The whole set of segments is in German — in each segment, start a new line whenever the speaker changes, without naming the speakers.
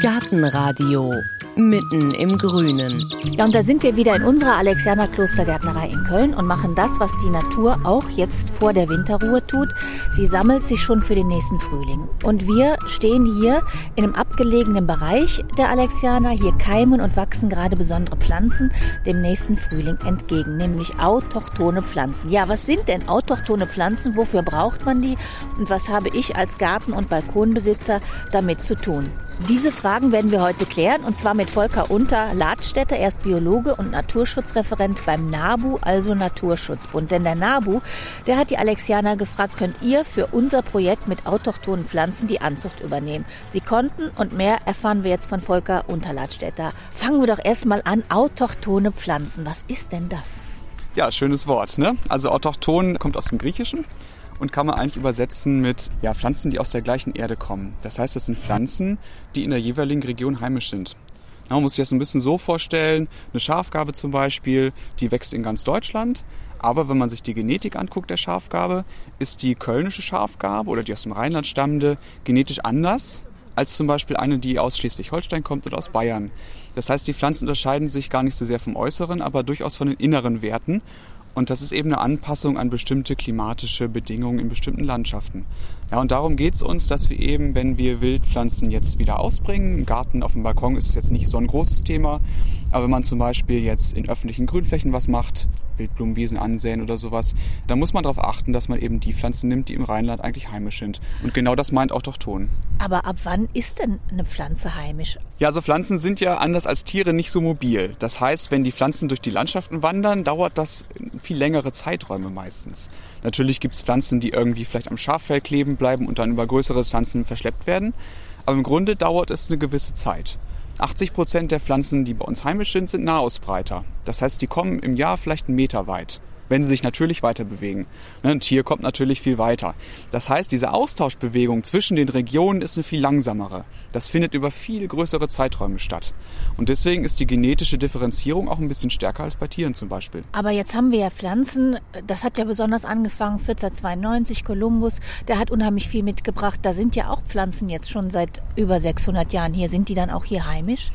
Gartenradio mitten im Grünen.
Ja, und da sind wir wieder in unserer Alexianer Klostergärtnerei in Köln und machen das, was die Natur auch jetzt vor der Winterruhe tut. Sie sammelt sich schon für den nächsten Frühling. Und wir stehen hier in einem abgelegenen Bereich der Alexianer. Hier keimen und wachsen gerade besondere Pflanzen dem nächsten Frühling entgegen, nämlich autochtone Pflanzen. Ja, was sind denn autochtone Pflanzen? Wofür braucht man die? Und was habe ich als Garten- und Balkonbesitzer damit zu tun? Diese Fragen werden wir heute klären und zwar mit Volker Unter Ladstätter. Er ist Biologe und Naturschutzreferent beim NABU, also Naturschutzbund. Denn der NABU, der hat die Alexianer gefragt, könnt ihr für unser Projekt mit autochthonen Pflanzen die Anzucht übernehmen? Sie konnten und mehr erfahren wir jetzt von Volker Unter Ladstätter. Fangen wir doch erstmal an, autochtone Pflanzen. Was ist denn das?
Ja, schönes Wort. Ne? Also autochton kommt aus dem Griechischen und kann man eigentlich übersetzen mit ja, Pflanzen, die aus der gleichen Erde kommen. Das heißt, das sind Pflanzen, die in der jeweiligen Region heimisch sind. Ja, man muss sich das ein bisschen so vorstellen, eine Schafgabe zum Beispiel, die wächst in ganz Deutschland, aber wenn man sich die Genetik anguckt der Schafgabe, ist die kölnische Schafgabe oder die aus dem Rheinland stammende genetisch anders als zum Beispiel eine, die aus Schleswig-Holstein kommt oder aus Bayern. Das heißt, die Pflanzen unterscheiden sich gar nicht so sehr vom Äußeren, aber durchaus von den inneren Werten. Und das ist eben eine Anpassung an bestimmte klimatische Bedingungen in bestimmten Landschaften. Ja, und darum geht es uns, dass wir eben, wenn wir Wildpflanzen jetzt wieder ausbringen, im Garten auf dem Balkon ist es jetzt nicht so ein großes Thema, aber wenn man zum Beispiel jetzt in öffentlichen Grünflächen was macht, Wildblumenwiesen ansehen oder sowas, dann muss man darauf achten, dass man eben die Pflanzen nimmt, die im Rheinland eigentlich heimisch sind. Und genau das meint auch Ton.
Aber ab wann ist denn eine Pflanze heimisch?
Ja, also Pflanzen sind ja anders als Tiere nicht so mobil. Das heißt, wenn die Pflanzen durch die Landschaften wandern, dauert das viel längere Zeiträume meistens. Natürlich gibt es Pflanzen, die irgendwie vielleicht am Schaffell kleben bleiben und dann über größere Distanzen verschleppt werden. Aber im Grunde dauert es eine gewisse Zeit. 80 Prozent der Pflanzen, die bei uns heimisch sind, sind Nahausbreiter. Das heißt, die kommen im Jahr vielleicht einen Meter weit wenn sie sich natürlich weiter bewegen. Ne, ein Tier kommt natürlich viel weiter. Das heißt, diese Austauschbewegung zwischen den Regionen ist eine viel langsamere. Das findet über viel größere Zeiträume statt. Und deswegen ist die genetische Differenzierung auch ein bisschen stärker als bei Tieren zum Beispiel.
Aber jetzt haben wir ja Pflanzen, das hat ja besonders angefangen, 1492, Kolumbus, der hat unheimlich viel mitgebracht. Da sind ja auch Pflanzen jetzt schon seit über 600 Jahren hier. Sind die dann auch hier heimisch?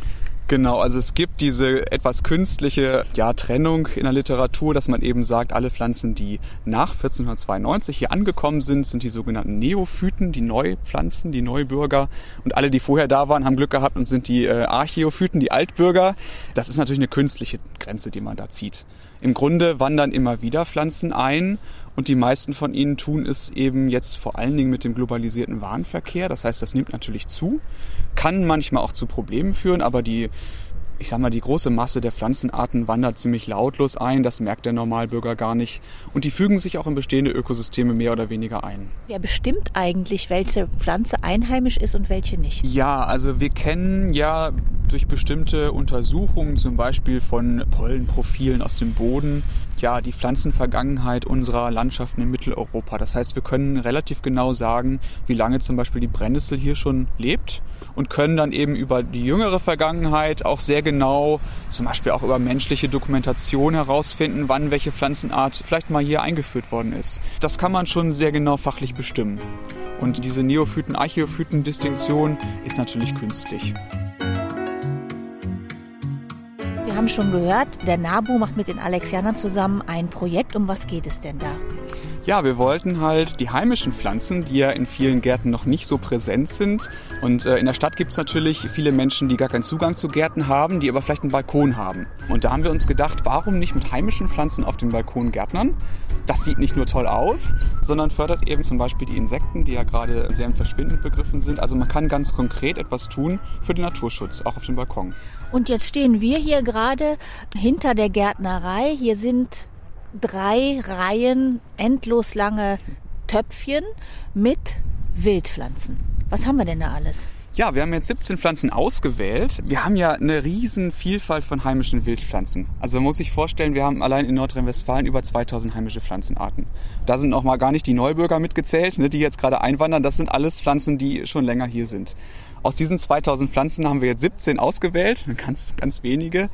Genau, also es gibt diese etwas künstliche ja, Trennung in der Literatur, dass man eben sagt, alle Pflanzen, die nach 1492 hier angekommen sind, sind die sogenannten Neophyten, die Neupflanzen, die Neubürger. Und alle, die vorher da waren, haben Glück gehabt und sind die äh, Archäophyten, die Altbürger. Das ist natürlich eine künstliche Grenze, die man da zieht. Im Grunde wandern immer wieder Pflanzen ein und die meisten von ihnen tun es eben jetzt vor allen Dingen mit dem globalisierten Warenverkehr. Das heißt, das nimmt natürlich zu, kann manchmal auch zu Problemen führen, aber die ich sag mal, die große Masse der Pflanzenarten wandert ziemlich lautlos ein, das merkt der Normalbürger gar nicht. Und die fügen sich auch in bestehende Ökosysteme mehr oder weniger ein.
Wer bestimmt eigentlich, welche Pflanze einheimisch ist und welche nicht?
Ja, also wir kennen ja durch bestimmte Untersuchungen, zum Beispiel von Pollenprofilen aus dem Boden, ja, die Pflanzenvergangenheit unserer Landschaften in Mitteleuropa. Das heißt, wir können relativ genau sagen, wie lange zum Beispiel die Brennnessel hier schon lebt und können dann eben über die jüngere Vergangenheit auch sehr genau, zum Beispiel auch über menschliche Dokumentation herausfinden, wann welche Pflanzenart vielleicht mal hier eingeführt worden ist. Das kann man schon sehr genau fachlich bestimmen. Und diese Neophyten-Archäophyten-Distinktion ist natürlich künstlich.
Wir haben schon gehört, der NABU macht mit den Alexianern zusammen ein Projekt. Um was geht es denn da?
Ja, wir wollten halt die heimischen Pflanzen, die ja in vielen Gärten noch nicht so präsent sind. Und äh, in der Stadt gibt es natürlich viele Menschen, die gar keinen Zugang zu Gärten haben, die aber vielleicht einen Balkon haben. Und da haben wir uns gedacht, warum nicht mit heimischen Pflanzen auf dem Balkon gärtnern? Das sieht nicht nur toll aus, sondern fördert eben zum Beispiel die Insekten, die ja gerade sehr im Verschwinden begriffen sind. Also man kann ganz konkret etwas tun für den Naturschutz, auch auf dem Balkon.
Und jetzt stehen wir hier gerade hinter der Gärtnerei. Hier sind drei Reihen endlos lange Töpfchen mit Wildpflanzen. Was haben wir denn da alles?
Ja, wir haben jetzt 17 Pflanzen ausgewählt. Wir haben ja eine riesen Vielfalt von heimischen Wildpflanzen. Also man muss sich vorstellen, wir haben allein in Nordrhein-Westfalen über 2000 heimische Pflanzenarten. Da sind auch mal gar nicht die Neubürger mitgezählt, ne, die jetzt gerade einwandern. Das sind alles Pflanzen, die schon länger hier sind. Aus diesen 2000 Pflanzen haben wir jetzt 17 ausgewählt, ganz, ganz wenige,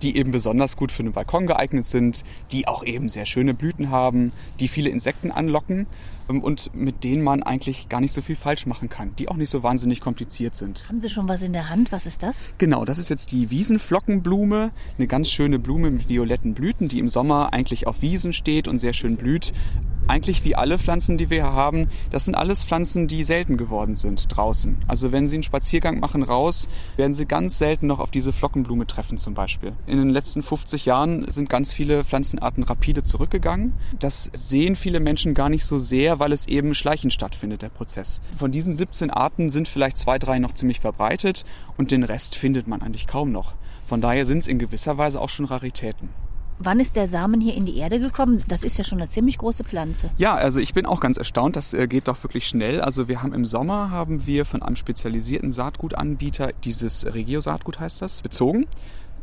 die eben besonders gut für den Balkon geeignet sind, die auch eben sehr schöne Blüten haben, die viele Insekten anlocken und mit denen man eigentlich gar nicht so viel falsch machen kann, die auch nicht so wahnsinnig kompliziert sind.
Haben Sie schon was in der Hand? Was ist das?
Genau, das ist jetzt die Wiesenflockenblume, eine ganz schöne Blume mit violetten Blüten, die im Sommer eigentlich auf Wiesen steht und sehr schön blüht. Eigentlich wie alle Pflanzen, die wir hier haben, das sind alles Pflanzen, die selten geworden sind draußen. Also wenn Sie einen Spaziergang machen raus, werden Sie ganz selten noch auf diese Flockenblume treffen zum Beispiel. In den letzten 50 Jahren sind ganz viele Pflanzenarten rapide zurückgegangen. Das sehen viele Menschen gar nicht so sehr, weil es eben schleichend stattfindet, der Prozess. Von diesen 17 Arten sind vielleicht zwei, drei noch ziemlich verbreitet und den Rest findet man eigentlich kaum noch. Von daher sind es in gewisser Weise auch schon Raritäten.
Wann ist der Samen hier in die Erde gekommen? Das ist ja schon eine ziemlich große Pflanze.
Ja, also ich bin auch ganz erstaunt, das äh, geht doch wirklich schnell. Also wir haben im Sommer haben wir von einem spezialisierten Saatgutanbieter dieses Regio Saatgut heißt das bezogen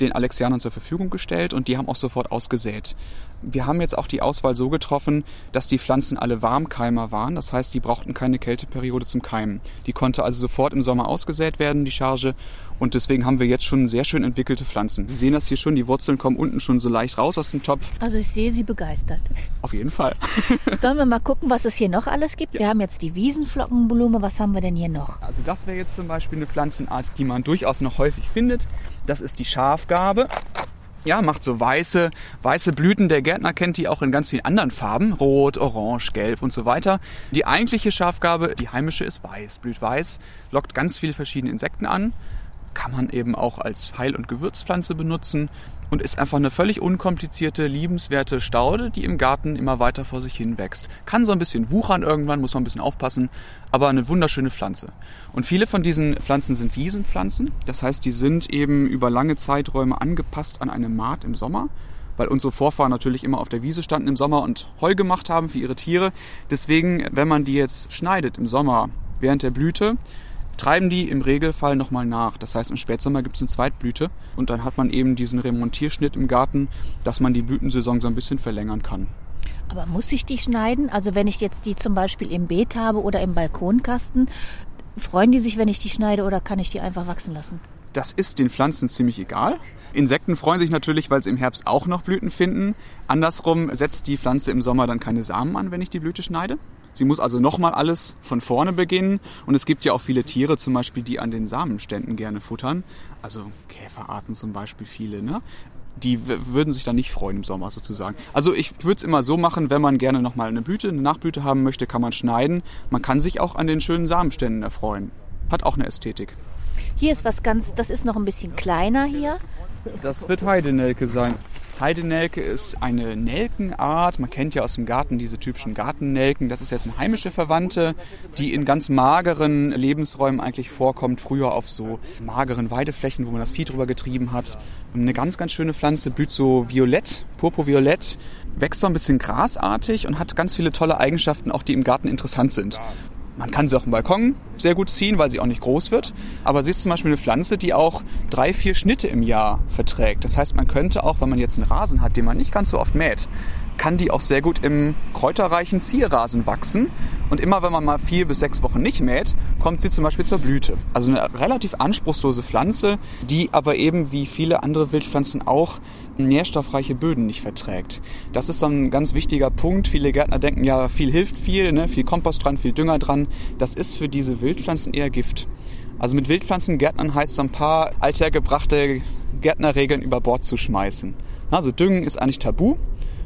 den Alexianern zur Verfügung gestellt und die haben auch sofort ausgesät. Wir haben jetzt auch die Auswahl so getroffen, dass die Pflanzen alle Warmkeimer waren. Das heißt, die brauchten keine Kälteperiode zum Keimen. Die konnte also sofort im Sommer ausgesät werden, die Charge. Und deswegen haben wir jetzt schon sehr schön entwickelte Pflanzen. Sie sehen das hier schon, die Wurzeln kommen unten schon so leicht raus aus dem Topf.
Also ich sehe Sie begeistert.
Auf jeden Fall.
Sollen wir mal gucken, was es hier noch alles gibt? Ja. Wir haben jetzt die Wiesenflockenblume. Was haben wir denn hier noch?
Also das wäre jetzt zum Beispiel eine Pflanzenart, die man durchaus noch häufig findet. Das ist die Schafgabe. Ja, macht so weiße, weiße Blüten. Der Gärtner kennt die auch in ganz vielen anderen Farben. Rot, Orange, Gelb und so weiter. Die eigentliche Schafgabe, die heimische, ist weiß, blüht weiß, lockt ganz viele verschiedene Insekten an. Kann man eben auch als Heil- und Gewürzpflanze benutzen und ist einfach eine völlig unkomplizierte, liebenswerte Staude, die im Garten immer weiter vor sich hin wächst. Kann so ein bisschen wuchern irgendwann, muss man ein bisschen aufpassen, aber eine wunderschöne Pflanze. Und viele von diesen Pflanzen sind Wiesenpflanzen, das heißt, die sind eben über lange Zeiträume angepasst an eine Maat im Sommer weil unsere Vorfahren natürlich immer auf der Wiese standen im Sommer und Heu gemacht haben für ihre Tiere. Deswegen, wenn man die jetzt schneidet im Sommer während der Blüte, treiben die im Regelfall nochmal nach. Das heißt, im Spätsommer gibt es eine Zweitblüte und dann hat man eben diesen Remontierschnitt im Garten, dass man die Blütensaison so ein bisschen verlängern kann.
Aber muss ich die schneiden? Also wenn ich jetzt die zum Beispiel im Beet habe oder im Balkonkasten, freuen die sich, wenn ich die schneide oder kann ich die einfach wachsen lassen?
Das ist den Pflanzen ziemlich egal. Insekten freuen sich natürlich, weil sie im Herbst auch noch Blüten finden. Andersrum setzt die Pflanze im Sommer dann keine Samen an, wenn ich die Blüte schneide. Sie muss also nochmal alles von vorne beginnen. Und es gibt ja auch viele Tiere zum Beispiel, die an den Samenständen gerne futtern. Also Käferarten zum Beispiel viele. Ne? Die würden sich dann nicht freuen im Sommer sozusagen. Also ich würde es immer so machen, wenn man gerne nochmal eine Blüte, eine Nachblüte haben möchte, kann man schneiden. Man kann sich auch an den schönen Samenständen erfreuen. Hat auch eine Ästhetik.
Hier ist was ganz, das ist noch ein bisschen kleiner hier.
Das wird Heidenelke sein. Heidenelke ist eine Nelkenart. Man kennt ja aus dem Garten diese typischen Gartennelken. Das ist jetzt eine heimische Verwandte, die in ganz mageren Lebensräumen eigentlich vorkommt. Früher auf so mageren Weideflächen, wo man das Vieh drüber getrieben hat. Eine ganz, ganz schöne Pflanze, blüht so violett, purpurviolett, wächst so ein bisschen grasartig und hat ganz viele tolle Eigenschaften, auch die im Garten interessant sind. Man kann sie auch im Balkon sehr gut ziehen, weil sie auch nicht groß wird. Aber sie ist zum Beispiel eine Pflanze, die auch drei, vier Schnitte im Jahr verträgt. Das heißt, man könnte auch, wenn man jetzt einen Rasen hat, den man nicht ganz so oft mäht, kann die auch sehr gut im kräuterreichen Zierrasen wachsen. Und immer wenn man mal vier bis sechs Wochen nicht mäht, kommt sie zum Beispiel zur Blüte. Also eine relativ anspruchslose Pflanze, die aber eben wie viele andere Wildpflanzen auch nährstoffreiche Böden nicht verträgt. Das ist so ein ganz wichtiger Punkt. Viele Gärtner denken ja, viel hilft viel, ne? viel Kompost dran, viel Dünger dran. Das ist für diese Wildpflanzen eher Gift. Also mit Wildpflanzengärtnern heißt es ein paar althergebrachte Gärtnerregeln über Bord zu schmeißen. Also Düngen ist eigentlich tabu.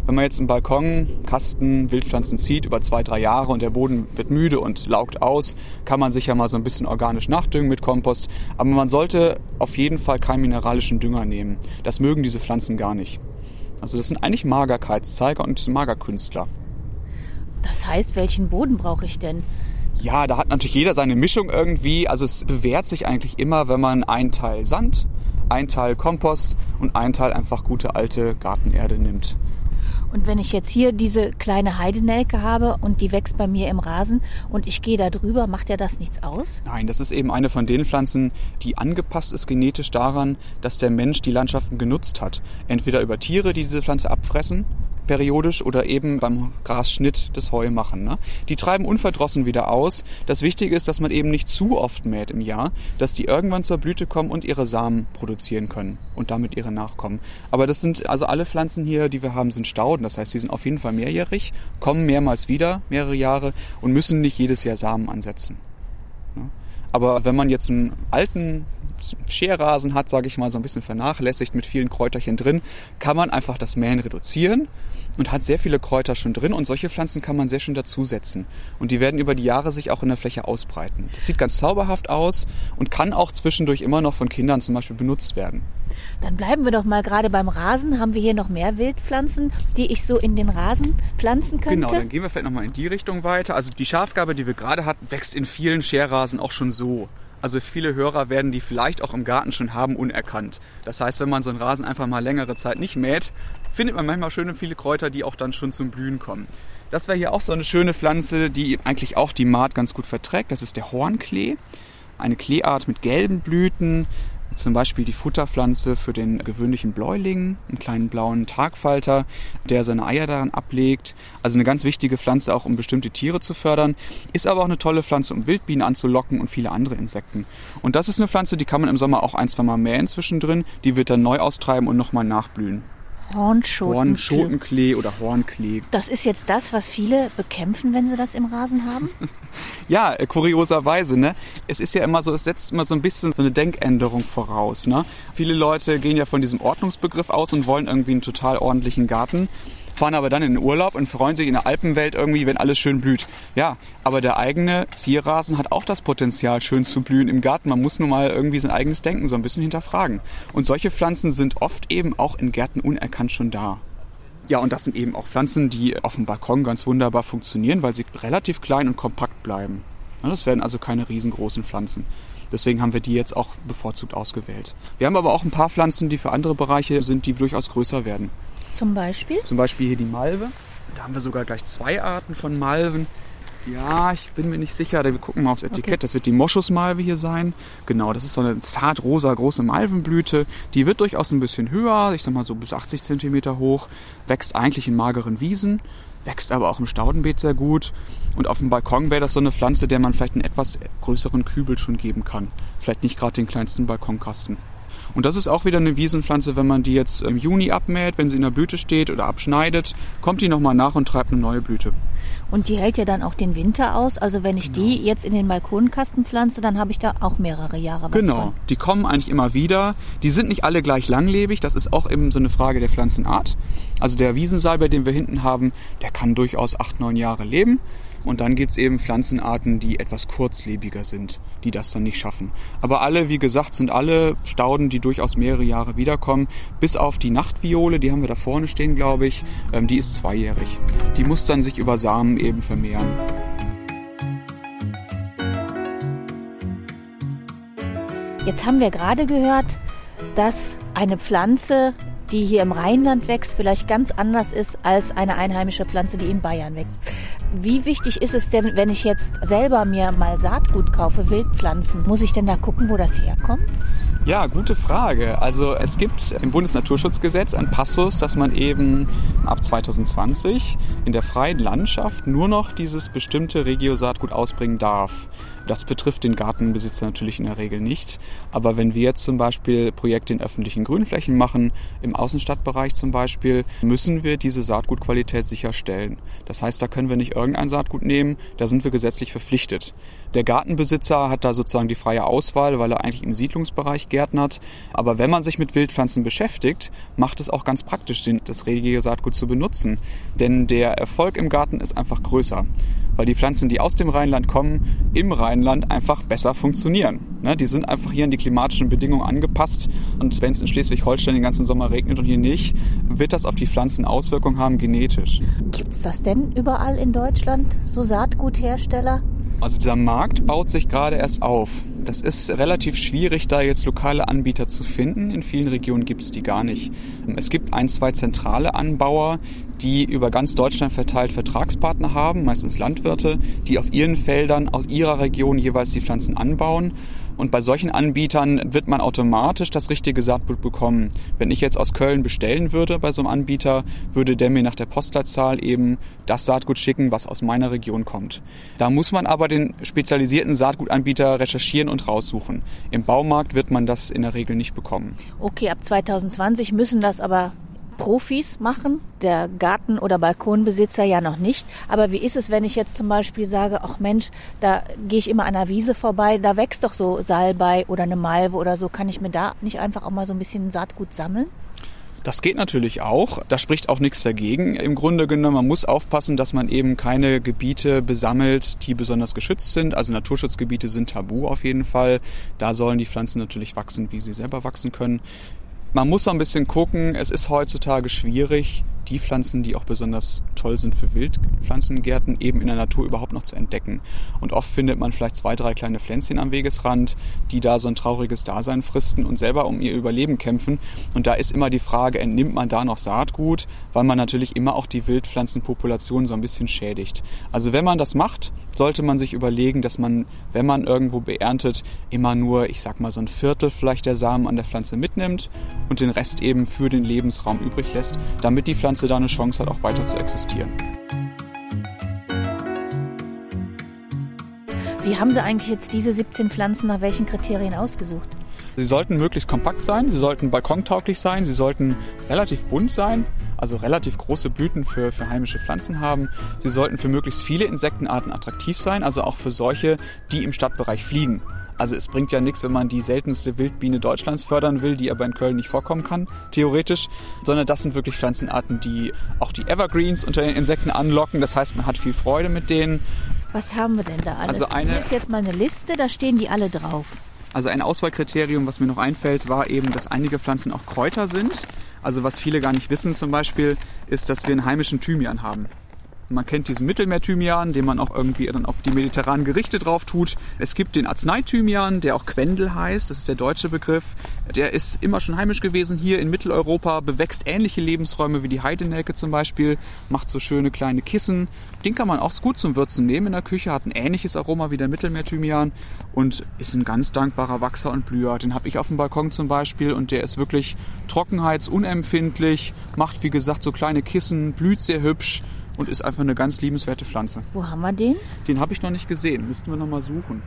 Wenn man jetzt einen Balkon, Kasten, Wildpflanzen zieht über zwei, drei Jahre und der Boden wird müde und laugt aus, kann man sicher mal so ein bisschen organisch nachdüngen mit Kompost. Aber man sollte auf jeden Fall keinen mineralischen Dünger nehmen. Das mögen diese Pflanzen gar nicht. Also das sind eigentlich Magerkeitszeiger und Magerkünstler.
Das heißt, welchen Boden brauche ich denn?
Ja, da hat natürlich jeder seine Mischung irgendwie. Also es bewährt sich eigentlich immer, wenn man einen Teil Sand, einen Teil Kompost und einen Teil einfach gute alte Gartenerde nimmt.
Und wenn ich jetzt hier diese kleine Heidenelke habe und die wächst bei mir im Rasen und ich gehe da drüber, macht ja das nichts aus?
Nein, das ist eben eine von den Pflanzen, die angepasst ist genetisch daran, dass der Mensch die Landschaften genutzt hat. Entweder über Tiere, die diese Pflanze abfressen, periodisch oder eben beim Grasschnitt das Heu machen. Ne? Die treiben unverdrossen wieder aus. Das Wichtige ist, dass man eben nicht zu oft mäht im Jahr, dass die irgendwann zur Blüte kommen und ihre Samen produzieren können und damit ihre Nachkommen. Aber das sind also alle Pflanzen hier, die wir haben, sind Stauden. Das heißt, die sind auf jeden Fall mehrjährig, kommen mehrmals wieder, mehrere Jahre und müssen nicht jedes Jahr Samen ansetzen. Aber wenn man jetzt einen alten Scherrasen hat, sage ich mal, so ein bisschen vernachlässigt mit vielen Kräuterchen drin, kann man einfach das Mähen reduzieren und hat sehr viele Kräuter schon drin und solche Pflanzen kann man sehr schön dazusetzen. Und die werden über die Jahre sich auch in der Fläche ausbreiten. Das sieht ganz zauberhaft aus und kann auch zwischendurch immer noch von Kindern zum Beispiel benutzt werden.
Dann bleiben wir doch mal gerade beim Rasen. Haben wir hier noch mehr Wildpflanzen, die ich so in den Rasen pflanzen könnte?
Genau, dann gehen wir vielleicht nochmal in die Richtung weiter. Also die Schafgabe, die wir gerade hatten, wächst in vielen Scherrasen auch schon so. Also viele Hörer werden die vielleicht auch im Garten schon haben unerkannt. Das heißt, wenn man so einen Rasen einfach mal längere Zeit nicht mäht, findet man manchmal schöne viele Kräuter, die auch dann schon zum Blühen kommen. Das wäre hier auch so eine schöne Pflanze, die eigentlich auch die Maat ganz gut verträgt. Das ist der Hornklee. Eine Kleeart mit gelben Blüten, zum Beispiel die Futterpflanze für den gewöhnlichen Bläuling, einen kleinen blauen Tagfalter, der seine Eier daran ablegt. Also eine ganz wichtige Pflanze auch, um bestimmte Tiere zu fördern. Ist aber auch eine tolle Pflanze, um Wildbienen anzulocken und viele andere Insekten. Und das ist eine Pflanze, die kann man im Sommer auch ein, zwei Mal mähen zwischendrin. Die wird dann neu austreiben und nochmal nachblühen.
Hornschotenklee.
Hornschotenklee oder Hornklee.
Das ist jetzt das, was viele bekämpfen, wenn sie das im Rasen haben?
ja, äh, kurioserweise, ne? Es ist ja immer so, es setzt immer so ein bisschen so eine Denkänderung voraus, ne? Viele Leute gehen ja von diesem Ordnungsbegriff aus und wollen irgendwie einen total ordentlichen Garten fahren aber dann in den Urlaub und freuen sich in der Alpenwelt irgendwie, wenn alles schön blüht. Ja, aber der eigene Zierrasen hat auch das Potenzial, schön zu blühen im Garten. Man muss nur mal irgendwie sein eigenes Denken so ein bisschen hinterfragen. Und solche Pflanzen sind oft eben auch in Gärten unerkannt schon da. Ja, und das sind eben auch Pflanzen, die auf dem Balkon ganz wunderbar funktionieren, weil sie relativ klein und kompakt bleiben. Das werden also keine riesengroßen Pflanzen. Deswegen haben wir die jetzt auch bevorzugt ausgewählt. Wir haben aber auch ein paar Pflanzen, die für andere Bereiche sind, die durchaus größer werden.
Zum Beispiel?
Zum Beispiel hier die Malve. Da haben wir sogar gleich zwei Arten von Malven. Ja, ich bin mir nicht sicher. Wir gucken mal aufs Etikett. Okay. Das wird die Moschusmalve hier sein. Genau, das ist so eine zart rosa große Malvenblüte. Die wird durchaus ein bisschen höher, ich sag mal so bis 80 cm hoch. Wächst eigentlich in mageren Wiesen, wächst aber auch im Staudenbeet sehr gut. Und auf dem Balkon wäre das so eine Pflanze, der man vielleicht einen etwas größeren Kübel schon geben kann. Vielleicht nicht gerade den kleinsten Balkonkasten. Und das ist auch wieder eine Wiesenpflanze, wenn man die jetzt im Juni abmäht, wenn sie in der Blüte steht oder abschneidet, kommt die nochmal nach und treibt eine neue Blüte.
Und die hält ja dann auch den Winter aus. Also wenn ich genau. die jetzt in den Balkonkasten pflanze, dann habe ich da auch mehrere Jahre
was Genau, von. die kommen eigentlich immer wieder. Die sind nicht alle gleich langlebig. Das ist auch eben so eine Frage der Pflanzenart. Also der Wiesensalbei, den wir hinten haben, der kann durchaus acht, neun Jahre leben. Und dann gibt's eben Pflanzenarten, die etwas kurzlebiger sind, die das dann nicht schaffen. Aber alle, wie gesagt, sind alle Stauden, die durchaus mehrere Jahre wiederkommen. Bis auf die Nachtviole, die haben wir da vorne stehen, glaube ich. Ähm, die ist zweijährig. Die muss dann sich über Samen eben vermehren.
Jetzt haben wir gerade gehört, dass eine Pflanze die hier im Rheinland wächst, vielleicht ganz anders ist als eine einheimische Pflanze, die in Bayern wächst. Wie wichtig ist es denn, wenn ich jetzt selber mir mal Saatgut kaufe, Wildpflanzen? Muss ich denn da gucken, wo das herkommt?
Ja, gute Frage. Also es gibt im Bundesnaturschutzgesetz ein Passus, dass man eben ab 2020 in der freien Landschaft nur noch dieses bestimmte Regio-Saatgut ausbringen darf. Das betrifft den Gartenbesitzer natürlich in der Regel nicht. Aber wenn wir jetzt zum Beispiel Projekte in öffentlichen Grünflächen machen, im Außenstadtbereich zum Beispiel, müssen wir diese Saatgutqualität sicherstellen. Das heißt, da können wir nicht irgendein Saatgut nehmen, da sind wir gesetzlich verpflichtet. Der Gartenbesitzer hat da sozusagen die freie Auswahl, weil er eigentlich im Siedlungsbereich gärtnert. Aber wenn man sich mit Wildpflanzen beschäftigt, macht es auch ganz praktisch Sinn, das regige Saatgut zu benutzen. Denn der Erfolg im Garten ist einfach größer weil die Pflanzen, die aus dem Rheinland kommen, im Rheinland einfach besser funktionieren. Ne, die sind einfach hier an die klimatischen Bedingungen angepasst und wenn es in Schleswig-Holstein den ganzen Sommer regnet und hier nicht, wird das auf die Pflanzen Auswirkungen haben genetisch.
Gibt es das denn überall in Deutschland, so Saatguthersteller?
Also dieser Markt baut sich gerade erst auf. Das ist relativ schwierig, da jetzt lokale Anbieter zu finden. In vielen Regionen gibt es die gar nicht. Es gibt ein, zwei zentrale Anbauer, die über ganz Deutschland verteilt Vertragspartner haben, meistens Landwirte, die auf ihren Feldern aus ihrer Region jeweils die Pflanzen anbauen. Und bei solchen Anbietern wird man automatisch das richtige Saatgut bekommen. Wenn ich jetzt aus Köln bestellen würde bei so einem Anbieter, würde der mir nach der Postleitzahl eben das Saatgut schicken, was aus meiner Region kommt. Da muss man aber den spezialisierten Saatgutanbieter recherchieren und raussuchen. Im Baumarkt wird man das in der Regel nicht bekommen.
Okay, ab 2020 müssen das aber Profis machen, der Garten- oder Balkonbesitzer ja noch nicht. Aber wie ist es, wenn ich jetzt zum Beispiel sage, ach Mensch, da gehe ich immer an der Wiese vorbei, da wächst doch so Salbei oder eine Malve oder so. Kann ich mir da nicht einfach auch mal so ein bisschen Saatgut sammeln?
Das geht natürlich auch. Da spricht auch nichts dagegen. Im Grunde genommen, man muss aufpassen, dass man eben keine Gebiete besammelt, die besonders geschützt sind. Also Naturschutzgebiete sind tabu auf jeden Fall. Da sollen die Pflanzen natürlich wachsen, wie sie selber wachsen können. Man muss so ein bisschen gucken, es ist heutzutage schwierig, die Pflanzen, die auch besonders toll sind für Wildpflanzengärten, eben in der Natur überhaupt noch zu entdecken. Und oft findet man vielleicht zwei, drei kleine Pflänzchen am Wegesrand, die da so ein trauriges Dasein fristen und selber um ihr Überleben kämpfen. Und da ist immer die Frage, entnimmt man da noch Saatgut, weil man natürlich immer auch die Wildpflanzenpopulation so ein bisschen schädigt. Also wenn man das macht, sollte man sich überlegen, dass man, wenn man irgendwo beerntet, immer nur, ich sag mal, so ein Viertel vielleicht der Samen an der Pflanze mitnimmt und den Rest eben für den Lebensraum übrig lässt, damit die Pflanze Pflanze da eine Chance hat, auch weiter zu existieren.
Wie haben Sie eigentlich jetzt diese 17 Pflanzen nach welchen Kriterien ausgesucht?
Sie sollten möglichst kompakt sein, sie sollten balkontauglich sein, sie sollten relativ bunt sein, also relativ große Blüten für, für heimische Pflanzen haben. Sie sollten für möglichst viele Insektenarten attraktiv sein, also auch für solche, die im Stadtbereich fliegen. Also es bringt ja nichts, wenn man die seltenste Wildbiene Deutschlands fördern will, die aber in Köln nicht vorkommen kann, theoretisch, sondern das sind wirklich Pflanzenarten, die auch die Evergreens unter den Insekten anlocken. Das heißt, man hat viel Freude mit denen.
Was haben wir denn da alles?
Also eine,
Hier ist jetzt mal eine Liste, da stehen die alle drauf.
Also ein Auswahlkriterium, was mir noch einfällt, war eben, dass einige Pflanzen auch Kräuter sind. Also was viele gar nicht wissen zum Beispiel, ist, dass wir einen heimischen Thymian haben. Man kennt diesen Mittelmeerthymian, den man auch irgendwie dann auf die mediterranen Gerichte drauf tut. Es gibt den Arzneithymian, der auch Quendel heißt, das ist der deutsche Begriff. Der ist immer schon heimisch gewesen hier in Mitteleuropa, bewächst ähnliche Lebensräume wie die Heidenelke zum Beispiel, macht so schöne kleine Kissen. Den kann man auch gut zum Würzen nehmen in der Küche, hat ein ähnliches Aroma wie der Mittelmeerthymian und ist ein ganz dankbarer Wachser und Blüher. Den habe ich auf dem Balkon zum Beispiel und der ist wirklich trockenheitsunempfindlich, macht wie gesagt so kleine Kissen, blüht sehr hübsch und ist einfach eine ganz liebenswerte Pflanze.
Wo haben wir den?
Den habe ich noch nicht gesehen, müssten wir noch mal suchen.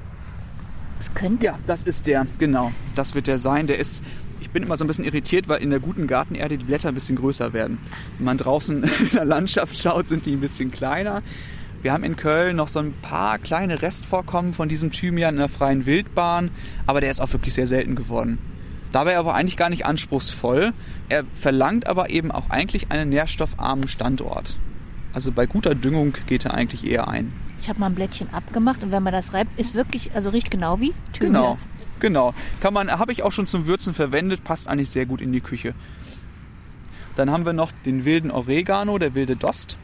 Das könnte.
Ja, das ist der, genau. Das wird der sein. Der ist, ich bin immer so ein bisschen irritiert, weil in der guten Gartenerde die Blätter ein bisschen größer werden. Wenn man draußen in der Landschaft schaut, sind die ein bisschen kleiner. Wir haben in Köln noch so ein paar kleine Restvorkommen von diesem Thymian in der freien Wildbahn, aber der ist auch wirklich sehr selten geworden. Dabei aber eigentlich gar nicht anspruchsvoll. Er verlangt aber eben auch eigentlich einen nährstoffarmen Standort. Also bei guter Düngung geht er eigentlich eher ein.
Ich habe mal ein Blättchen abgemacht und wenn man das reibt, ist wirklich, also riecht genau wie Thymian.
Genau, genau. Kann man, habe ich auch schon zum Würzen verwendet, passt eigentlich sehr gut in die Küche. Dann haben wir noch den wilden Oregano, der wilde Dost.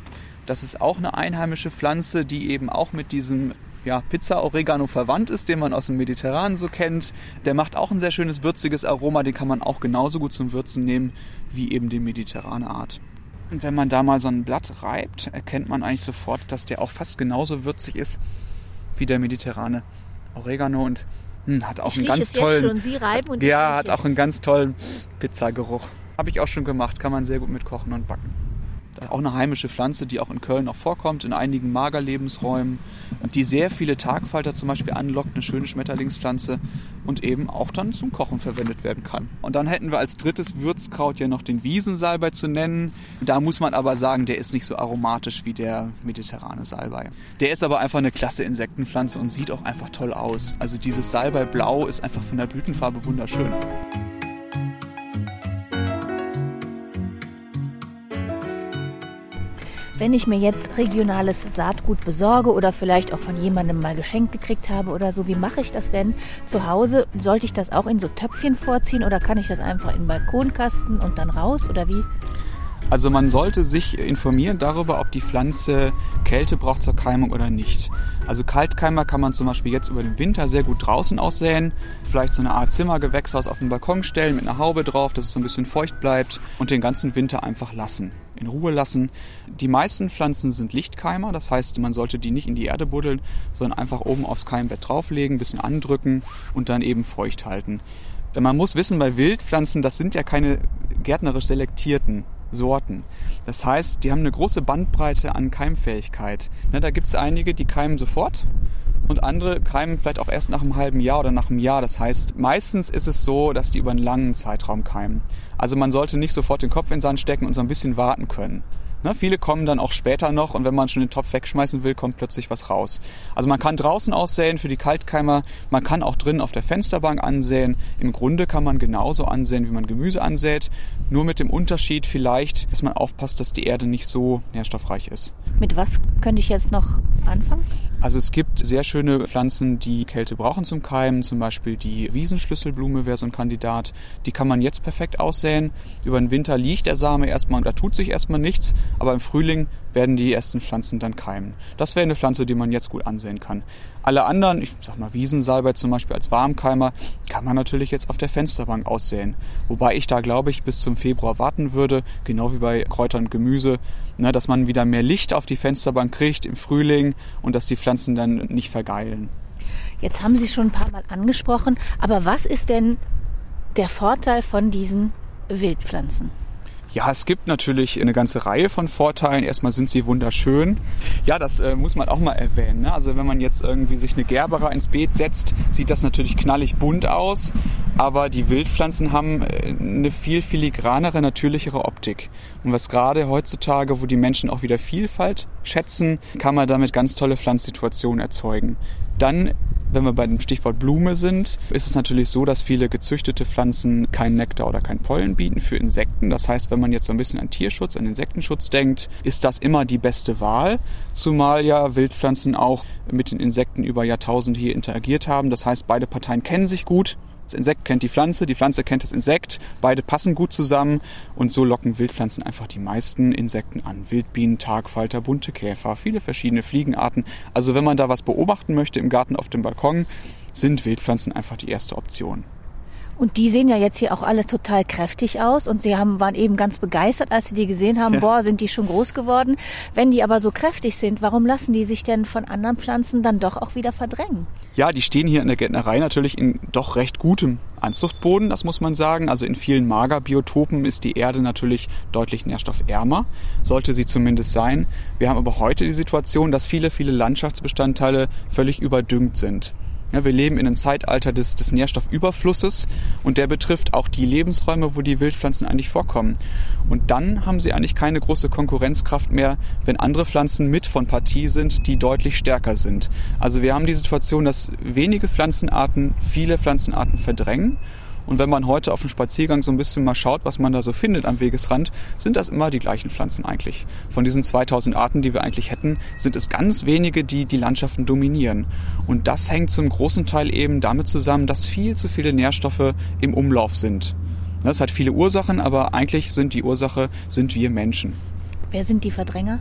Das ist auch eine einheimische Pflanze, die eben auch mit diesem ja, Pizza Oregano verwandt ist, den man aus dem Mediterranen so kennt. Der macht auch ein sehr schönes würziges Aroma, den kann man auch genauso gut zum Würzen nehmen wie eben die mediterrane Art. Und wenn man da mal so ein Blatt reibt, erkennt man eigentlich sofort, dass der auch fast genauso würzig ist wie der mediterrane Oregano und hm, hat auch
ich
einen ganz
es
tollen.
Jetzt schon. Sie reiben und
ja, hat auch einen ganz tollen Pizzageruch. Habe ich auch schon gemacht, kann man sehr gut mit kochen und backen. Auch eine heimische Pflanze, die auch in Köln noch vorkommt, in einigen Magerlebensräumen, die sehr viele Tagfalter zum Beispiel anlockt, eine schöne Schmetterlingspflanze und eben auch dann zum Kochen verwendet werden kann. Und dann hätten wir als drittes Würzkraut ja noch den Wiesensalbei zu nennen. Da muss man aber sagen, der ist nicht so aromatisch wie der mediterrane Salbei. Der ist aber einfach eine klasse Insektenpflanze und sieht auch einfach toll aus. Also dieses Salbei-Blau ist einfach von der Blütenfarbe wunderschön.
Wenn ich mir jetzt regionales Saatgut besorge oder vielleicht auch von jemandem mal geschenkt gekriegt habe oder so, wie mache ich das denn zu Hause? Sollte ich das auch in so Töpfchen vorziehen oder kann ich das einfach in den Balkonkasten und dann raus oder wie?
Also man sollte sich informieren darüber, ob die Pflanze Kälte braucht zur Keimung oder nicht. Also Kaltkeimer kann man zum Beispiel jetzt über den Winter sehr gut draußen aussäen. Vielleicht so eine Art Zimmergewächshaus auf den Balkon stellen mit einer Haube drauf, dass es so ein bisschen feucht bleibt und den ganzen Winter einfach lassen, in Ruhe lassen. Die meisten Pflanzen sind Lichtkeimer, das heißt, man sollte die nicht in die Erde buddeln, sondern einfach oben aufs Keimbett drauflegen, ein bisschen andrücken und dann eben feucht halten. Man muss wissen, bei Wildpflanzen, das sind ja keine gärtnerisch selektierten Sorten. Das heißt, die haben eine große Bandbreite an Keimfähigkeit. Ne, da gibt es einige, die keimen sofort und andere keimen vielleicht auch erst nach einem halben Jahr oder nach einem Jahr. Das heißt, meistens ist es so, dass die über einen langen Zeitraum keimen. Also man sollte nicht sofort den Kopf in den Sand stecken und so ein bisschen warten können. Ne, viele kommen dann auch später noch und wenn man schon den Topf wegschmeißen will, kommt plötzlich was raus. Also man kann draußen aussäen für die Kaltkeimer, man kann auch drinnen auf der Fensterbank ansäen. Im Grunde kann man genauso ansäen, wie man Gemüse ansät, nur mit dem Unterschied vielleicht, dass man aufpasst, dass die Erde nicht so nährstoffreich ist.
Mit was könnte ich jetzt noch anfangen?
Also es gibt sehr schöne Pflanzen, die Kälte brauchen zum Keimen. Zum Beispiel die Wiesenschlüsselblume wäre so ein Kandidat. Die kann man jetzt perfekt aussäen. Über den Winter liegt der Same erstmal und da tut sich erstmal nichts. Aber im Frühling werden die ersten Pflanzen dann keimen. Das wäre eine Pflanze, die man jetzt gut ansehen kann. Alle anderen, ich sag mal Wiesensalbei zum Beispiel als Warmkeimer, kann man natürlich jetzt auf der Fensterbank aussäen. Wobei ich da glaube ich bis zum Februar warten würde, genau wie bei Kräutern und Gemüse, ne, dass man wieder mehr Licht auf die Fensterbank kriegt im Frühling und dass die Pflanzen dann nicht vergeilen.
Jetzt haben Sie schon ein paar Mal angesprochen, aber was ist denn der Vorteil von diesen Wildpflanzen?
Ja, es gibt natürlich eine ganze Reihe von Vorteilen. Erstmal sind sie wunderschön. Ja, das äh, muss man auch mal erwähnen. Ne? Also wenn man jetzt irgendwie sich eine Gerbera ins Beet setzt, sieht das natürlich knallig bunt aus. Aber die Wildpflanzen haben äh, eine viel filigranere, natürlichere Optik. Und was gerade heutzutage, wo die Menschen auch wieder Vielfalt schätzen, kann man damit ganz tolle Pflanzsituationen erzeugen. Dann wenn wir bei dem Stichwort Blume sind, ist es natürlich so, dass viele gezüchtete Pflanzen keinen Nektar oder kein Pollen bieten für Insekten. Das heißt, wenn man jetzt so ein bisschen an Tierschutz, an Insektenschutz denkt, ist das immer die beste Wahl. Zumal ja Wildpflanzen auch mit den Insekten über Jahrtausende hier interagiert haben. Das heißt, beide Parteien kennen sich gut. Das Insekt kennt die Pflanze, die Pflanze kennt das Insekt, beide passen gut zusammen und so locken Wildpflanzen einfach die meisten Insekten an. Wildbienen, Tagfalter, bunte Käfer, viele verschiedene Fliegenarten. Also wenn man da was beobachten möchte im Garten auf dem Balkon, sind Wildpflanzen einfach die erste Option.
Und die sehen ja jetzt hier auch alle total kräftig aus und sie haben, waren eben ganz begeistert, als sie die gesehen haben. Ja. Boah, sind die schon groß geworden. Wenn die aber so kräftig sind, warum lassen die sich denn von anderen Pflanzen dann doch auch wieder verdrängen?
Ja, die stehen hier in der Gärtnerei natürlich in doch recht gutem Anzuchtboden, das muss man sagen. Also in vielen Magerbiotopen ist die Erde natürlich deutlich nährstoffärmer, sollte sie zumindest sein. Wir haben aber heute die Situation, dass viele, viele Landschaftsbestandteile völlig überdüngt sind. Ja, wir leben in einem Zeitalter des, des Nährstoffüberflusses und der betrifft auch die Lebensräume, wo die Wildpflanzen eigentlich vorkommen. Und dann haben sie eigentlich keine große Konkurrenzkraft mehr, wenn andere Pflanzen mit von Partie sind, die deutlich stärker sind. Also wir haben die Situation, dass wenige Pflanzenarten viele Pflanzenarten verdrängen und wenn man heute auf dem Spaziergang so ein bisschen mal schaut, was man da so findet am Wegesrand, sind das immer die gleichen Pflanzen eigentlich. Von diesen 2000 Arten, die wir eigentlich hätten, sind es ganz wenige, die die Landschaften dominieren. Und das hängt zum großen Teil eben damit zusammen, dass viel zu viele Nährstoffe im Umlauf sind. Das hat viele Ursachen, aber eigentlich sind die Ursache, sind wir Menschen.
Wer sind die Verdränger?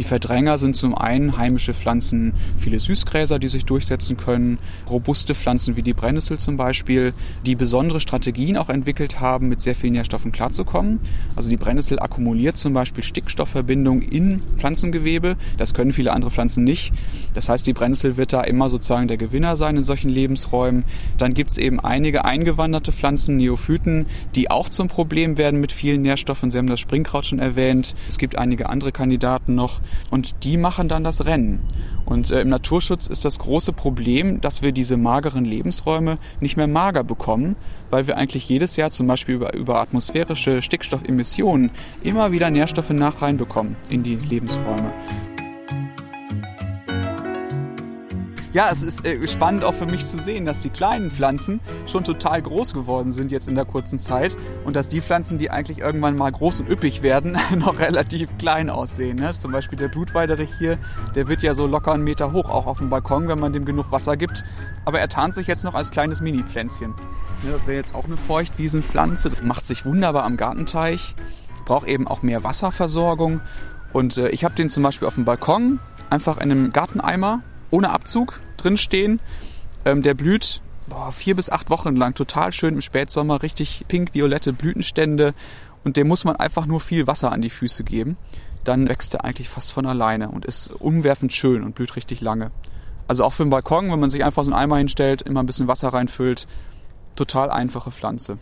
Die Verdränger sind zum einen heimische Pflanzen, viele Süßgräser, die sich durchsetzen können, robuste Pflanzen wie die Brennnessel zum Beispiel, die besondere Strategien auch entwickelt haben, mit sehr vielen Nährstoffen klarzukommen. Also die Brennnessel akkumuliert zum Beispiel Stickstoffverbindungen in Pflanzengewebe. Das können viele andere Pflanzen nicht. Das heißt, die Brennnessel wird da immer sozusagen der Gewinner sein in solchen Lebensräumen. Dann gibt es eben einige eingewanderte Pflanzen, Neophyten, die auch zum Problem werden mit vielen Nährstoffen. Sie haben das Springkraut schon erwähnt. Es gibt einige andere Kandidaten noch und die machen dann das Rennen. Und äh, im Naturschutz ist das große Problem, dass wir diese mageren Lebensräume nicht mehr mager bekommen, weil wir eigentlich jedes Jahr zum Beispiel über, über atmosphärische Stickstoffemissionen immer wieder Nährstoffe nach reinbekommen in die Lebensräume. Ja, es ist äh, spannend auch für mich zu sehen, dass die kleinen Pflanzen schon total groß geworden sind jetzt in der kurzen Zeit und dass die Pflanzen, die eigentlich irgendwann mal groß und üppig werden, noch relativ klein aussehen. Ne? Zum Beispiel der Blutweiderich hier, der wird ja so locker einen Meter hoch, auch auf dem Balkon, wenn man dem genug Wasser gibt. Aber er tarnt sich jetzt noch als kleines Mini-Pflänzchen. Ja, das wäre jetzt auch eine Feuchtwiesenpflanze, macht sich wunderbar am Gartenteich braucht eben auch mehr Wasserversorgung. Und äh, ich habe den zum Beispiel auf dem Balkon einfach in einem Garteneimer ohne Abzug drin stehen. Ähm, der blüht boah, vier bis acht Wochen lang total schön im Spätsommer, richtig pink-violette Blütenstände. Und dem muss man einfach nur viel Wasser an die Füße geben. Dann wächst er eigentlich fast von alleine und ist umwerfend schön und blüht richtig lange. Also auch für den Balkon, wenn man sich einfach so einen Eimer hinstellt, immer ein bisschen Wasser reinfüllt, total einfache Pflanze.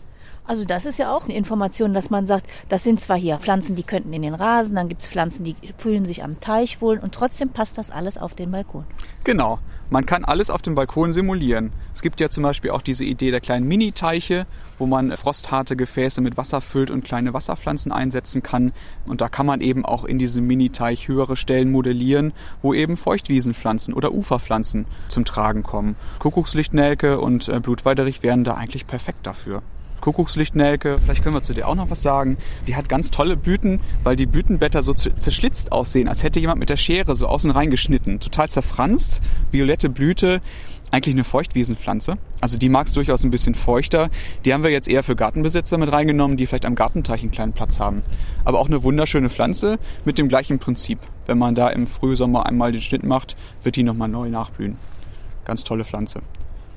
Also das ist ja auch eine Information, dass man sagt, das sind zwar hier Pflanzen, die könnten in den Rasen, dann gibt es Pflanzen, die fühlen sich am Teich wohl und trotzdem passt das alles auf den Balkon.
Genau, man kann alles auf dem Balkon simulieren. Es gibt ja zum Beispiel auch diese Idee der kleinen Mini-Teiche, wo man frostharte Gefäße mit Wasser füllt und kleine Wasserpflanzen einsetzen kann. Und da kann man eben auch in diesem Mini-Teich höhere Stellen modellieren, wo eben Feuchtwiesenpflanzen oder Uferpflanzen zum Tragen kommen. Kuckuckslichtnelke und äh, Blutweiderich wären da eigentlich perfekt dafür. Kuckuckslichtnelke, vielleicht können wir zu der auch noch was sagen. Die hat ganz tolle Blüten, weil die Blütenblätter so zerschlitzt aussehen, als hätte jemand mit der Schere so außen reingeschnitten. Total zerfranst, violette Blüte, eigentlich eine Feuchtwiesenpflanze. Also die mag es durchaus ein bisschen feuchter. Die haben wir jetzt eher für Gartenbesitzer mit reingenommen, die vielleicht am Gartenteich einen kleinen Platz haben. Aber auch eine wunderschöne Pflanze mit dem gleichen Prinzip. Wenn man da im Frühsommer einmal den Schnitt macht, wird die nochmal neu nachblühen. Ganz tolle Pflanze.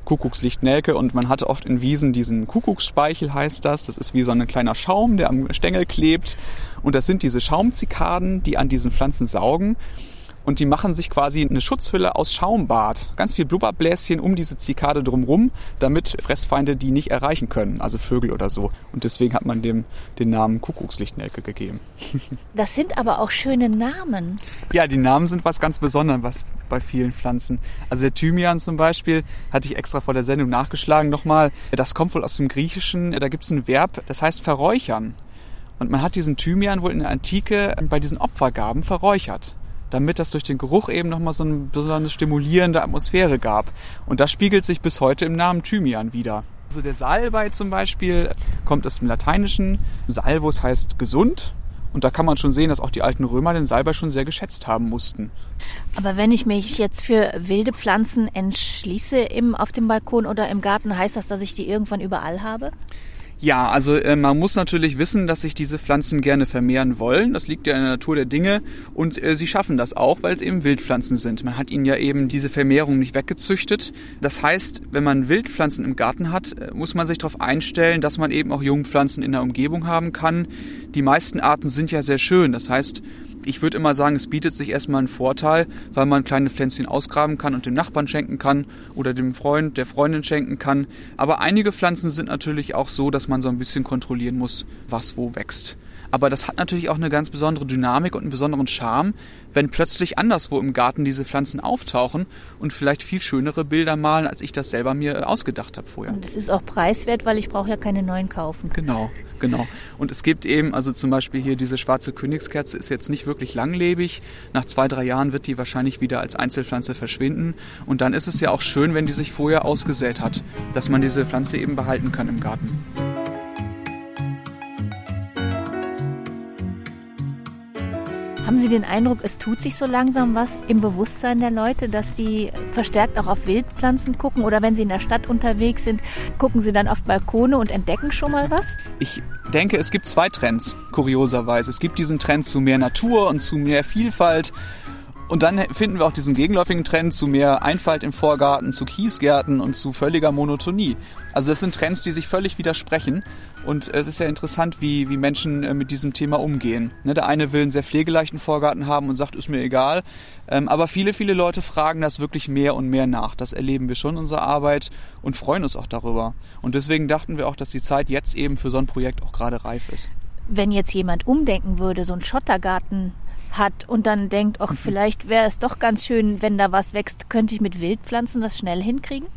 Kuckuckslichtnelke und man hatte oft in Wiesen diesen Kuckucksspeichel heißt das. Das ist wie so ein kleiner Schaum, der am Stängel klebt. Und das sind diese Schaumzikaden, die an diesen Pflanzen saugen. Und die machen sich quasi eine Schutzhülle aus Schaumbad. Ganz viel Blubberbläschen um diese Zikade drumrum, damit Fressfeinde die nicht erreichen können, also Vögel oder so. Und deswegen hat man dem den Namen Kuckuckslichtnelke gegeben.
Das sind aber auch schöne Namen.
Ja, die Namen sind was ganz Besonderes, was bei vielen Pflanzen. Also der Thymian zum Beispiel, hatte ich extra vor der Sendung nachgeschlagen nochmal. Das kommt wohl aus dem Griechischen. Da gibt es ein Verb, das heißt verräuchern. Und man hat diesen Thymian wohl in der Antike bei diesen Opfergaben verräuchert damit das durch den Geruch eben nochmal so eine besonders stimulierende Atmosphäre gab. Und das spiegelt sich bis heute im Namen Thymian wieder. Also der Salbei zum Beispiel kommt aus dem Lateinischen. Salvus heißt gesund und da kann man schon sehen, dass auch die alten Römer den Salbei schon sehr geschätzt haben mussten.
Aber wenn ich mich jetzt für wilde Pflanzen entschließe im, auf dem Balkon oder im Garten, heißt das, dass ich die irgendwann überall habe?
Ja, also äh, man muss natürlich wissen, dass sich diese Pflanzen gerne vermehren wollen. Das liegt ja in der Natur der Dinge und äh, sie schaffen das auch, weil es eben Wildpflanzen sind. Man hat ihnen ja eben diese Vermehrung nicht weggezüchtet. Das heißt, wenn man Wildpflanzen im Garten hat, äh, muss man sich darauf einstellen, dass man eben auch Jungpflanzen in der Umgebung haben kann. Die meisten Arten sind ja sehr schön. Das heißt, ich würde immer sagen, es bietet sich erstmal einen Vorteil, weil man kleine Pflänzchen ausgraben kann und dem Nachbarn schenken kann oder dem Freund, der Freundin schenken kann. Aber einige Pflanzen sind natürlich auch so, dass man so ein bisschen kontrollieren muss, was wo wächst. Aber das hat natürlich auch eine ganz besondere Dynamik und einen besonderen Charme, wenn plötzlich anderswo im Garten diese Pflanzen auftauchen und vielleicht viel schönere Bilder malen, als ich das selber mir ausgedacht habe vorher.
Und es ist auch preiswert, weil ich brauche ja keine neuen kaufen.
Genau, genau. Und es gibt eben, also zum Beispiel hier diese schwarze Königskerze ist jetzt nicht wirklich langlebig. Nach zwei, drei Jahren wird die wahrscheinlich wieder als Einzelpflanze verschwinden. Und dann ist es ja auch schön, wenn die sich vorher ausgesät hat, dass man diese Pflanze eben behalten kann im Garten.
Haben Sie den Eindruck, es tut sich so langsam was im Bewusstsein der Leute, dass die verstärkt auch auf Wildpflanzen gucken? Oder wenn sie in der Stadt unterwegs sind, gucken sie dann auf Balkone und entdecken schon mal was?
Ich denke, es gibt zwei Trends, kurioserweise. Es gibt diesen Trend zu mehr Natur und zu mehr Vielfalt. Und dann finden wir auch diesen gegenläufigen Trend zu mehr Einfalt im Vorgarten, zu Kiesgärten und zu völliger Monotonie. Also das sind Trends, die sich völlig widersprechen. Und es ist ja interessant, wie, wie Menschen äh, mit diesem Thema umgehen. Ne, der eine will einen sehr pflegeleichten Vorgarten haben und sagt, ist mir egal. Ähm, aber viele, viele Leute fragen das wirklich mehr und mehr nach. Das erleben wir schon in unserer Arbeit und freuen uns auch darüber. Und deswegen dachten wir auch, dass die Zeit jetzt eben für so ein Projekt auch gerade reif ist.
Wenn jetzt jemand umdenken würde, so einen Schottergarten hat und dann denkt, ach, vielleicht wäre es doch ganz schön, wenn da was wächst, könnte ich mit Wildpflanzen das schnell hinkriegen?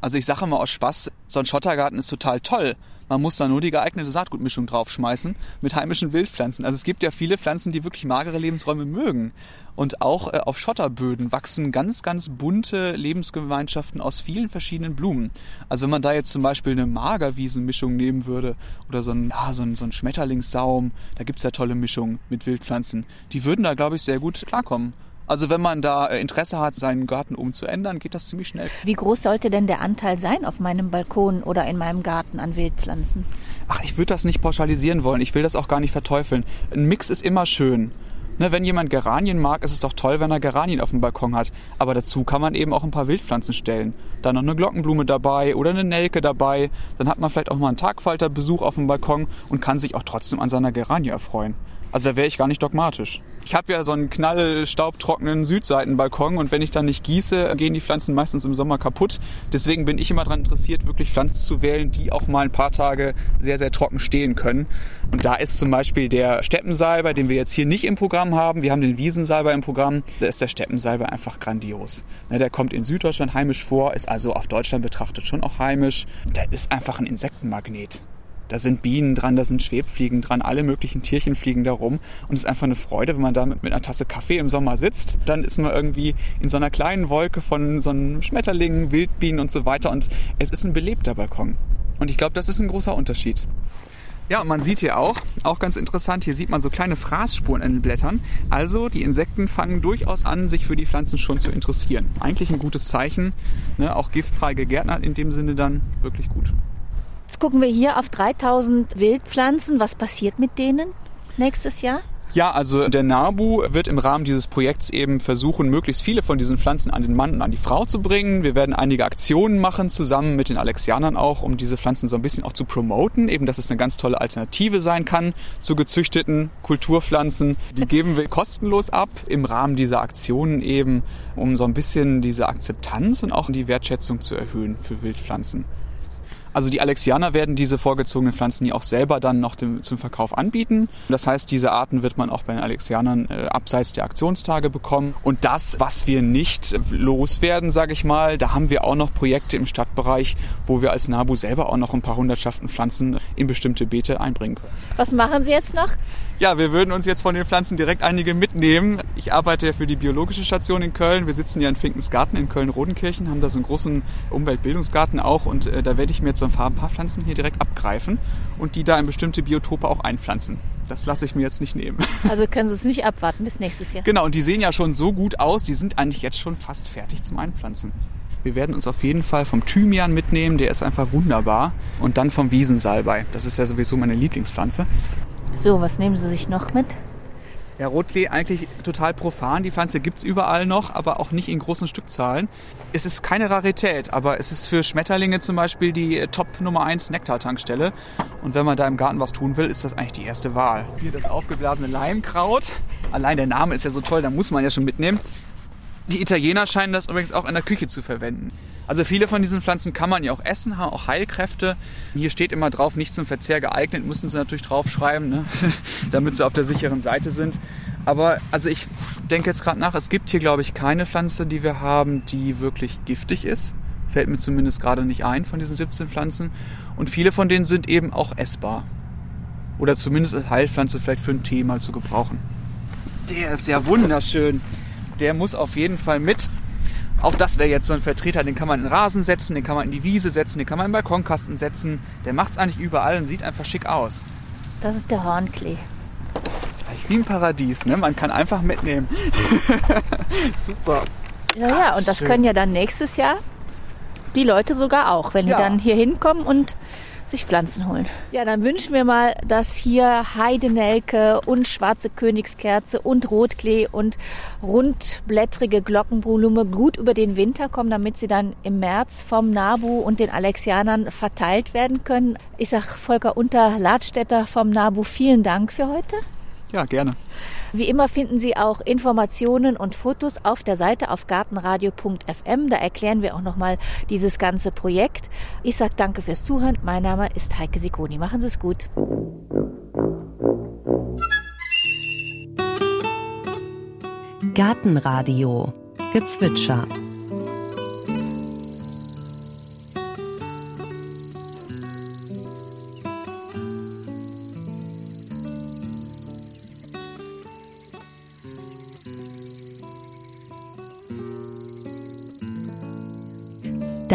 Also ich sage immer aus Spaß, so ein Schottergarten ist total toll. Man muss da nur die geeignete Saatgutmischung draufschmeißen mit heimischen Wildpflanzen. Also es gibt ja viele Pflanzen, die wirklich magere Lebensräume mögen. Und auch äh, auf Schotterböden wachsen ganz, ganz bunte Lebensgemeinschaften aus vielen verschiedenen Blumen. Also wenn man da jetzt zum Beispiel eine Magerwiesenmischung nehmen würde oder so ein, ja, so ein, so ein Schmetterlingssaum, da gibt's ja tolle Mischungen mit Wildpflanzen. Die würden da, glaube ich, sehr gut klarkommen. Also wenn man da äh, Interesse hat, seinen Garten umzuändern, geht das ziemlich schnell.
Wie groß sollte denn der Anteil sein auf meinem Balkon oder in meinem Garten an Wildpflanzen?
Ach, ich würde das nicht pauschalisieren wollen. Ich will das auch gar nicht verteufeln. Ein Mix ist immer schön. Ne, wenn jemand Geranien mag, ist es doch toll, wenn er Geranien auf dem Balkon hat. Aber dazu kann man eben auch ein paar Wildpflanzen stellen. Dann noch eine Glockenblume dabei oder eine Nelke dabei. Dann hat man vielleicht auch mal einen Tagfalterbesuch auf dem Balkon und kann sich auch trotzdem an seiner Geranie erfreuen. Also da wäre ich gar nicht dogmatisch. Ich habe ja so einen knallstaubtrockenen Südseitenbalkon und wenn ich dann nicht gieße, gehen die Pflanzen meistens im Sommer kaputt. Deswegen bin ich immer daran interessiert, wirklich Pflanzen zu wählen, die auch mal ein paar Tage sehr, sehr trocken stehen können. Und da ist zum Beispiel der Steppensalber, den wir jetzt hier nicht im Programm haben. Wir haben den Wiesensalber im Programm. Da ist der Steppensalber einfach grandios. Ne, der kommt in Süddeutschland heimisch vor, ist also auf Deutschland betrachtet schon auch heimisch. Der ist einfach ein Insektenmagnet. Da sind Bienen dran, da sind Schwebfliegen dran, alle möglichen Tierchen fliegen da rum. Und es ist einfach eine Freude, wenn man da mit, mit einer Tasse Kaffee im Sommer sitzt. Dann ist man irgendwie in so einer kleinen Wolke von so einem Schmetterlingen, Wildbienen und so weiter. Und es ist ein belebter Balkon. Und ich glaube, das ist ein großer Unterschied. Ja, und man sieht hier auch, auch ganz interessant, hier sieht man so kleine Fraßspuren in den Blättern. Also die Insekten fangen durchaus an, sich für die Pflanzen schon zu interessieren. Eigentlich ein gutes Zeichen. Ne? Auch giftfrei gegärtnert in dem Sinne dann wirklich gut.
Jetzt gucken wir hier auf 3000 Wildpflanzen. Was passiert mit denen nächstes Jahr?
Ja, also der NABU wird im Rahmen dieses Projekts eben versuchen, möglichst viele von diesen Pflanzen an den Mann und an die Frau zu bringen. Wir werden einige Aktionen machen, zusammen mit den Alexianern auch, um diese Pflanzen so ein bisschen auch zu promoten, eben dass es eine ganz tolle Alternative sein kann zu gezüchteten Kulturpflanzen. Die geben wir kostenlos ab im Rahmen dieser Aktionen eben, um so ein bisschen diese Akzeptanz und auch die Wertschätzung zu erhöhen für Wildpflanzen. Also die Alexianer werden diese vorgezogenen Pflanzen ja auch selber dann noch dem, zum Verkauf anbieten. Das heißt, diese Arten wird man auch bei den Alexianern äh, abseits der Aktionstage bekommen. Und das, was wir nicht loswerden, sage ich mal, da haben wir auch noch Projekte im Stadtbereich, wo wir als NABU selber auch noch ein paar hundertschaften Pflanzen in bestimmte Beete einbringen können.
Was machen Sie jetzt noch?
Ja, wir würden uns jetzt von den Pflanzen direkt einige mitnehmen. Ich arbeite ja für die biologische Station in Köln. Wir sitzen ja in Finkensgarten in Köln-Rodenkirchen, haben da so einen großen Umweltbildungsgarten auch und äh, da werde ich mir jetzt so ein paar Pflanzen hier direkt abgreifen und die da in bestimmte Biotope auch einpflanzen. Das lasse ich mir jetzt nicht nehmen.
Also können Sie es nicht abwarten bis nächstes Jahr.
Genau, und die sehen ja schon so gut aus, die sind eigentlich jetzt schon fast fertig zum Einpflanzen. Wir werden uns auf jeden Fall vom Thymian mitnehmen, der ist einfach wunderbar. Und dann vom Wiesensalbei. Das ist ja sowieso meine Lieblingspflanze.
So, was nehmen Sie sich noch mit?
Ja, Rotklee eigentlich total profan. Die Pflanze gibt's überall noch, aber auch nicht in großen Stückzahlen. Es ist keine Rarität, aber es ist für Schmetterlinge zum Beispiel die äh, Top Nummer 1 Nektartankstelle. Und wenn man da im Garten was tun will, ist das eigentlich die erste Wahl. Hier das aufgeblasene Leimkraut. Allein der Name ist ja so toll, da muss man ja schon mitnehmen. Die Italiener scheinen das übrigens auch in der Küche zu verwenden. Also viele von diesen Pflanzen kann man ja auch essen, haben auch Heilkräfte. Hier steht immer drauf, nicht zum Verzehr geeignet, müssen sie natürlich draufschreiben, ne? damit sie auf der sicheren Seite sind. Aber also ich denke jetzt gerade nach, es gibt hier glaube ich keine Pflanze, die wir haben, die wirklich giftig ist. Fällt mir zumindest gerade nicht ein von diesen 17 Pflanzen. Und viele von denen sind eben auch essbar. Oder zumindest als Heilpflanze vielleicht für einen Tee mal zu gebrauchen. Der ist ja wunderschön der muss auf jeden Fall mit. Auch das wäre jetzt so ein Vertreter, den kann man in den Rasen setzen, den kann man in die Wiese setzen, den kann man im Balkonkasten setzen. Der macht es eigentlich überall und sieht einfach schick aus.
Das ist der Hornklee.
Das ist eigentlich wie ein Paradies, ne? Man kann einfach mitnehmen. Super.
Ja, ja, und das Schön. können ja dann nächstes Jahr die Leute sogar auch, wenn ja. die dann hier hinkommen und sich Pflanzen holen. Ja, dann wünschen wir mal, dass hier Heidenelke und schwarze Königskerze und Rotklee und rundblättrige Glockenblume gut über den Winter kommen, damit sie dann im März vom NABU und den Alexianern verteilt werden können. Ich sag Volker Unter-Ladstätter vom NABU vielen Dank für heute.
Ja, gerne.
Wie immer finden Sie auch Informationen und Fotos auf der Seite auf gartenradio.fm. Da erklären wir auch nochmal dieses ganze Projekt. Ich sage danke fürs Zuhören. Mein Name ist Heike Sikoni. Machen Sie es gut.
Gartenradio Gezwitscher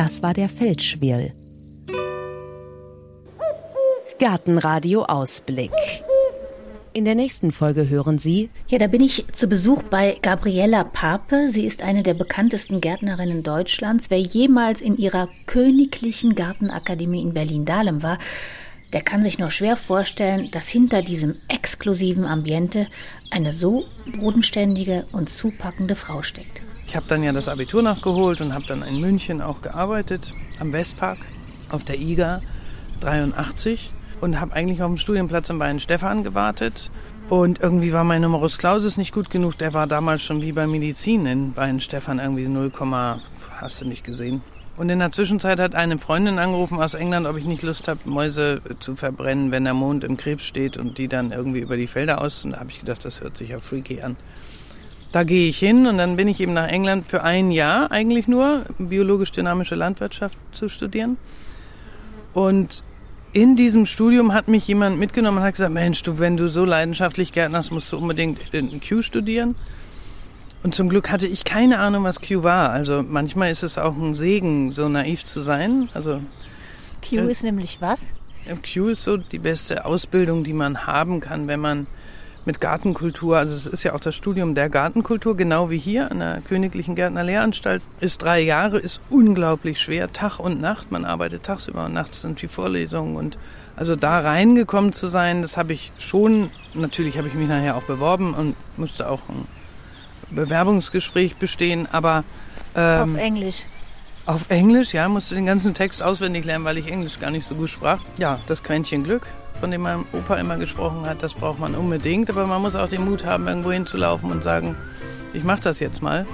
Das war der Feldschwirl. Gartenradio Ausblick. In der nächsten Folge hören Sie.
Ja, da bin ich zu Besuch bei Gabriella Pape. Sie ist eine der bekanntesten Gärtnerinnen Deutschlands. Wer jemals in ihrer königlichen Gartenakademie in Berlin-Dahlem war, der kann sich nur schwer vorstellen, dass hinter diesem exklusiven Ambiente eine so bodenständige und zupackende Frau steckt.
Ich habe dann ja das Abitur nachgeholt und habe dann in München auch gearbeitet, am Westpark, auf der IGA 83 und habe eigentlich auf dem Studienplatz in Bayern Stefan gewartet. Und irgendwie war mein Numerus Clausus nicht gut genug. Der war damals schon wie bei Medizin in Bayern Stefan irgendwie 0, hast du nicht gesehen. Und in der Zwischenzeit hat eine Freundin angerufen aus England, ob ich nicht Lust habe, Mäuse zu verbrennen, wenn der Mond im Krebs steht und die dann irgendwie über die Felder aus. Und da habe ich gedacht, das hört sich ja freaky an. Da gehe ich hin und dann bin ich eben nach England für ein Jahr eigentlich nur, biologisch-dynamische Landwirtschaft zu studieren. Und in diesem Studium hat mich jemand mitgenommen und hat gesagt, Mensch, du, wenn du so leidenschaftlich gärtnerst, musst du unbedingt in Q studieren. Und zum Glück hatte ich keine Ahnung, was Q war. Also manchmal ist es auch ein Segen, so naiv zu sein. Also
Q äh, ist nämlich was?
Q ist so die beste Ausbildung, die man haben kann, wenn man mit Gartenkultur, also es ist ja auch das Studium der Gartenkultur, genau wie hier an der Königlichen Gärtnerlehranstalt, ist drei Jahre, ist unglaublich schwer, Tag und Nacht, man arbeitet tagsüber und nachts sind die Vorlesungen und also da reingekommen zu sein, das habe ich schon, natürlich habe ich mich nachher auch beworben und musste auch ein Bewerbungsgespräch bestehen, aber...
Ähm, auf Englisch.
Auf Englisch, ja, musste den ganzen Text auswendig lernen, weil ich Englisch gar nicht so gut sprach. Ja, das Quäntchen Glück von dem mein Opa immer gesprochen hat, das braucht man unbedingt. Aber man muss auch den Mut haben, irgendwo hinzulaufen und sagen, ich mache das jetzt mal.